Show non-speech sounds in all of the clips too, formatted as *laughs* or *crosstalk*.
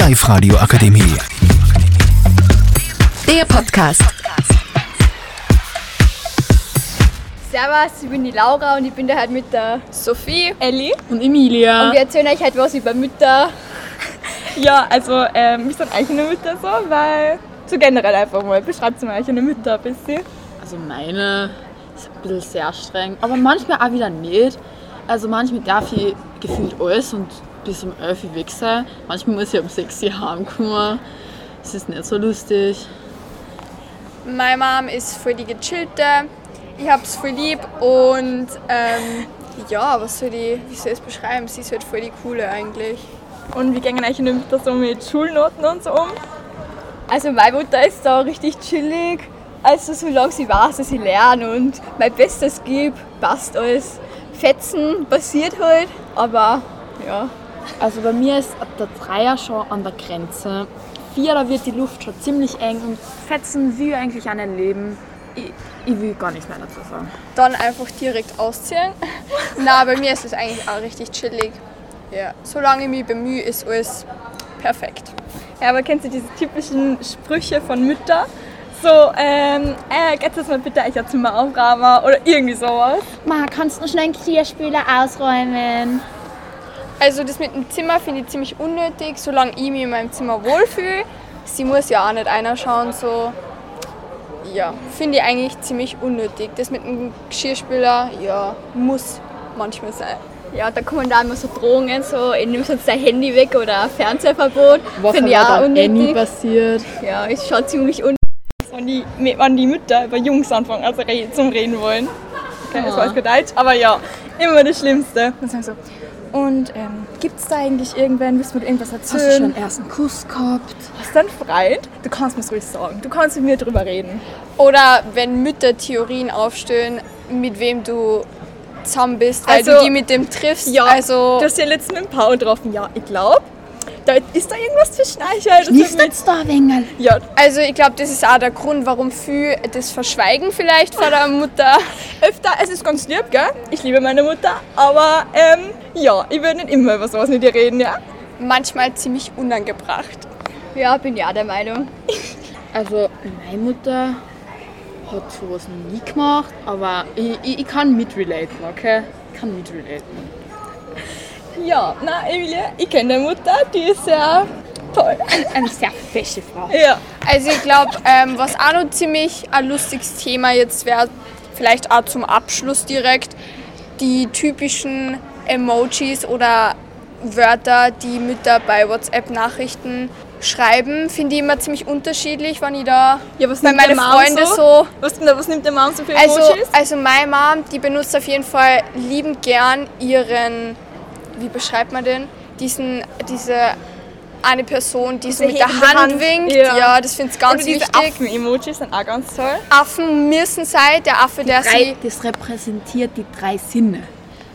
Live Radio Akademie. Der Podcast. Servus, ich bin die Laura und ich bin da halt mit der Sophie Elli. Und Emilia. und wir erzählen euch halt was über Mütter. *laughs* Ja, also ähm, wir sind eigentlich eine Mütter so, weil so generell einfach mal. Beschreibt mal euch eine Mütter ein bisschen. Also meine ist ein bisschen sehr streng, aber manchmal auch wieder nicht. Also manchmal darf ich gefühlt alles und bis um 11 Uhr weg sein. Manchmal muss ich um 6 Uhr heimkommen. Das ist nicht so lustig. Meine Mom ist voll die gechillte, ich hab's voll lieb und ähm, ja, was soll ich, wie soll ich es beschreiben? Sie ist halt voll die coole eigentlich. Und wie gehen eigentlich eine Mütter so mit Schulnoten und so um? Also meine Mutter ist da richtig chillig. Also solange sie weiß, dass ich lerne und mein Bestes gebe, passt alles. Fetzen passiert halt, aber ja. Also bei mir ist ab der Dreier schon an der Grenze. Vier, da wird die Luft schon ziemlich eng und fetzen ich eigentlich auch nicht leben. Ich, ich will gar nichts mehr dazu sagen. Dann einfach direkt ausziehen. *laughs* Na, bei mir ist es eigentlich auch richtig chillig. Ja, solange ich mich bemühe, ist alles perfekt. Ja, aber kennst du diese typischen Sprüche von Müttern? So, ähm, äh, kannst du jetzt mal bitte euch Zimmer aufräumen oder irgendwie sowas? Ma, kannst du noch schnell einen Klärspüler ausräumen? Also das mit dem Zimmer finde ich ziemlich unnötig, solange ich mich in meinem Zimmer wohlfühle. Sie muss ja auch nicht einer schauen, so. Ja, finde ich eigentlich ziemlich unnötig. Das mit dem Geschirrspüler, ja, muss manchmal sein. Ja, da kommen da immer so Drohungen, so, ich nehme sonst dein Handy weg oder ein Fernsehverbot. Was Finde ich auch eh nie unnötig. passiert. Ja, ist schon ziemlich unnötig. Wenn die, wenn die Mütter über Jungs anfangen, also re- zum Reden wollen. Okay, das weiß kein Deutsch, aber ja, immer das Schlimmste. Dann sagen so, und ähm, gibt's da eigentlich irgendwen, willst du mir irgendwas Hast du erzählen? schon einen ersten Kuss gehabt? Hast du einen Freund? Du kannst mir's ruhig sagen. Du kannst mit mir drüber reden. Oder wenn Mütter Theorien aufstellen, mit wem du zusammen bist, weil Also- du die mit dem triffst. Ja, also du hast ja letztens mit dem Paul getroffen. Ja, ich glaube, da ist da irgendwas zwischen euch. halt. Das Nicht wird jetzt da, mit- Ja, Also ich glaube, das ist auch der Grund, warum viele das verschweigen vielleicht vor der Mutter. *laughs* öfter, es ist ganz lieb, gell? Ich liebe meine Mutter, aber ähm, ja, ich würde nicht immer über sowas mit ihr reden, ja? Manchmal ziemlich unangebracht. Ja, bin ja der Meinung. *laughs* Also meine Mutter hat sowas noch nie gemacht, aber ich, ich, ich kann mitrelaten, okay? Ich kann mitrelaten. Ja, na, Emilie, ich kenne deine Mutter, die ist sehr toll. *laughs* Eine sehr fesche Frau. Ja, Also ich glaube, ähm, was auch noch ziemlich ein lustiges Thema jetzt wäre, vielleicht auch zum Abschluss direkt, die typischen Emojis oder Wörter, die Mütter bei WhatsApp-Nachrichten schreiben, finde ich immer ziemlich unterschiedlich, wenn ich da ja was bei meinen Freunden so? so Was, was nimmt der Mom so für Also, Emojis? also meine Mom, die benutzt auf jeden Fall liebend gern ihren, wie beschreibt man den? Diesen, diese eine Person, die so mit der Hand, Hand, winkt. ja. Ja, das finde ich ganz Oder diese wichtig. Affen-Emojis sind auch ganz toll. Affen müssen sein, der Affe, der Drei, sie. das repräsentiert die drei Sinne.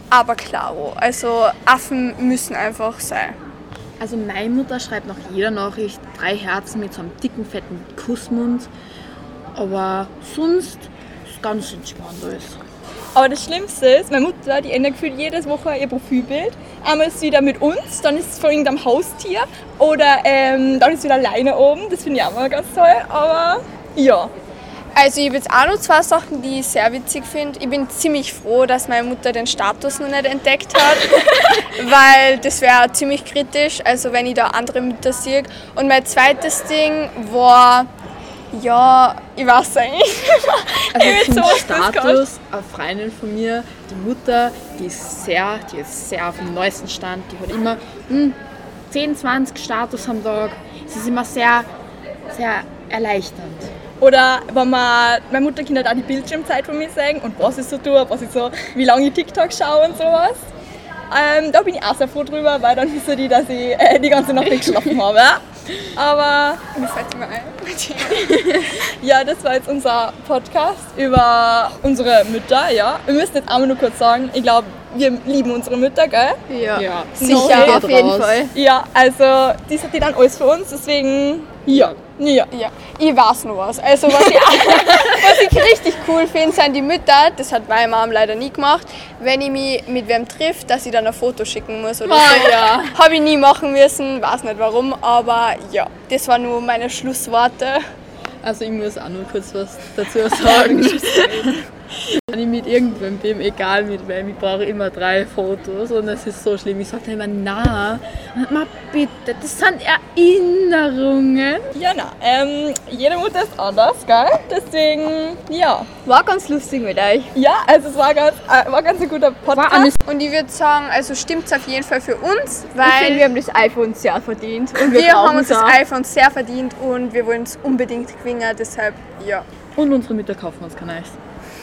Aber klaro, also Affen müssen einfach sein. Also meine Mutter schreibt nach jeder Nachricht drei Herzen mit so einem dicken, fetten Kussmund. Aber sonst ist ganz entspannt alles. Aber das Schlimmste ist, meine Mutter, die ändert gefühlt jedes Woche ihr Profilbild. Einmal ist sie wieder mit uns, dann ist es von irgendeinem Haustier oder ähm, dann ist sie wieder alleine oben. Das finde ich auch mal ganz toll. Aber ja, Also ich habe jetzt auch noch zwei Sachen, die ich sehr witzig finde. Ich bin ziemlich froh, dass meine Mutter den Status noch nicht entdeckt hat, *laughs* weil das wäre ziemlich kritisch, also wenn ich da andere Mütter sehe. Und mein zweites Ding war, ja, ich weiß eigentlich nicht mehr. Also Ich das Status, eine Freundin von mir, die Mutter, die ist sehr, die ist sehr auf dem neuesten Stand. Die hat immer hm, 10, 20 Status am Tag. Sie ist immer sehr, sehr erleichternd. Oder wenn man, meine Mutter kann halt auch die Bildschirmzeit von mir sagen und was ich so tue, was ich so, wie lange ich TikTok schaue und sowas. Ähm, da bin ich auch sehr froh drüber, weil dann wissen die, dass ich äh, die ganze Nacht nicht geschlafen habe. Aber Mir fällt immer ein. *laughs* ja, das war jetzt unser Podcast über unsere Mütter, ja. Wir müssen jetzt einmal nur kurz sagen, ich glaube, wir lieben unsere Mütter, gell? Ja, Ja, sicher, geht auf jeden raus. Fall. Ja, also die, die dann alles für uns, deswegen ja. Ja. Ja, ich weiß noch was. Also was ich, *laughs* was ich richtig cool finde, sind die Mütter, das hat meine Mom leider nie gemacht, wenn ich mich mit wem trifft, dass ich dann ein Foto schicken muss oder so. ja. Habe ich nie machen müssen, weiß nicht warum, aber ja, das waren nur meine Schlussworte. Also ich muss auch nur kurz was dazu sagen. *laughs* *laughs* Wenn ich mit irgendwem bin, egal mit wem, ich brauche immer drei Fotos und es ist so schlimm. Ich sage dann immer, na, mal bitte, das sind Erinnerungen. Ja, na, ähm, jede Mutter ist anders, gell? Deswegen, ja. War ganz lustig mit euch. Ja, also es war ganz, äh, war ganz ein guter Podcast. Und ich würde sagen, also stimmt es auf jeden Fall für uns, Ich finde, weil wir haben das iPhone sehr verdient. Und wir, wir haben uns das auch. iPhone sehr verdient und wir wollen es unbedingt gewinnen, deshalb ja, Und unsere Mütter kaufen uns kein Eis.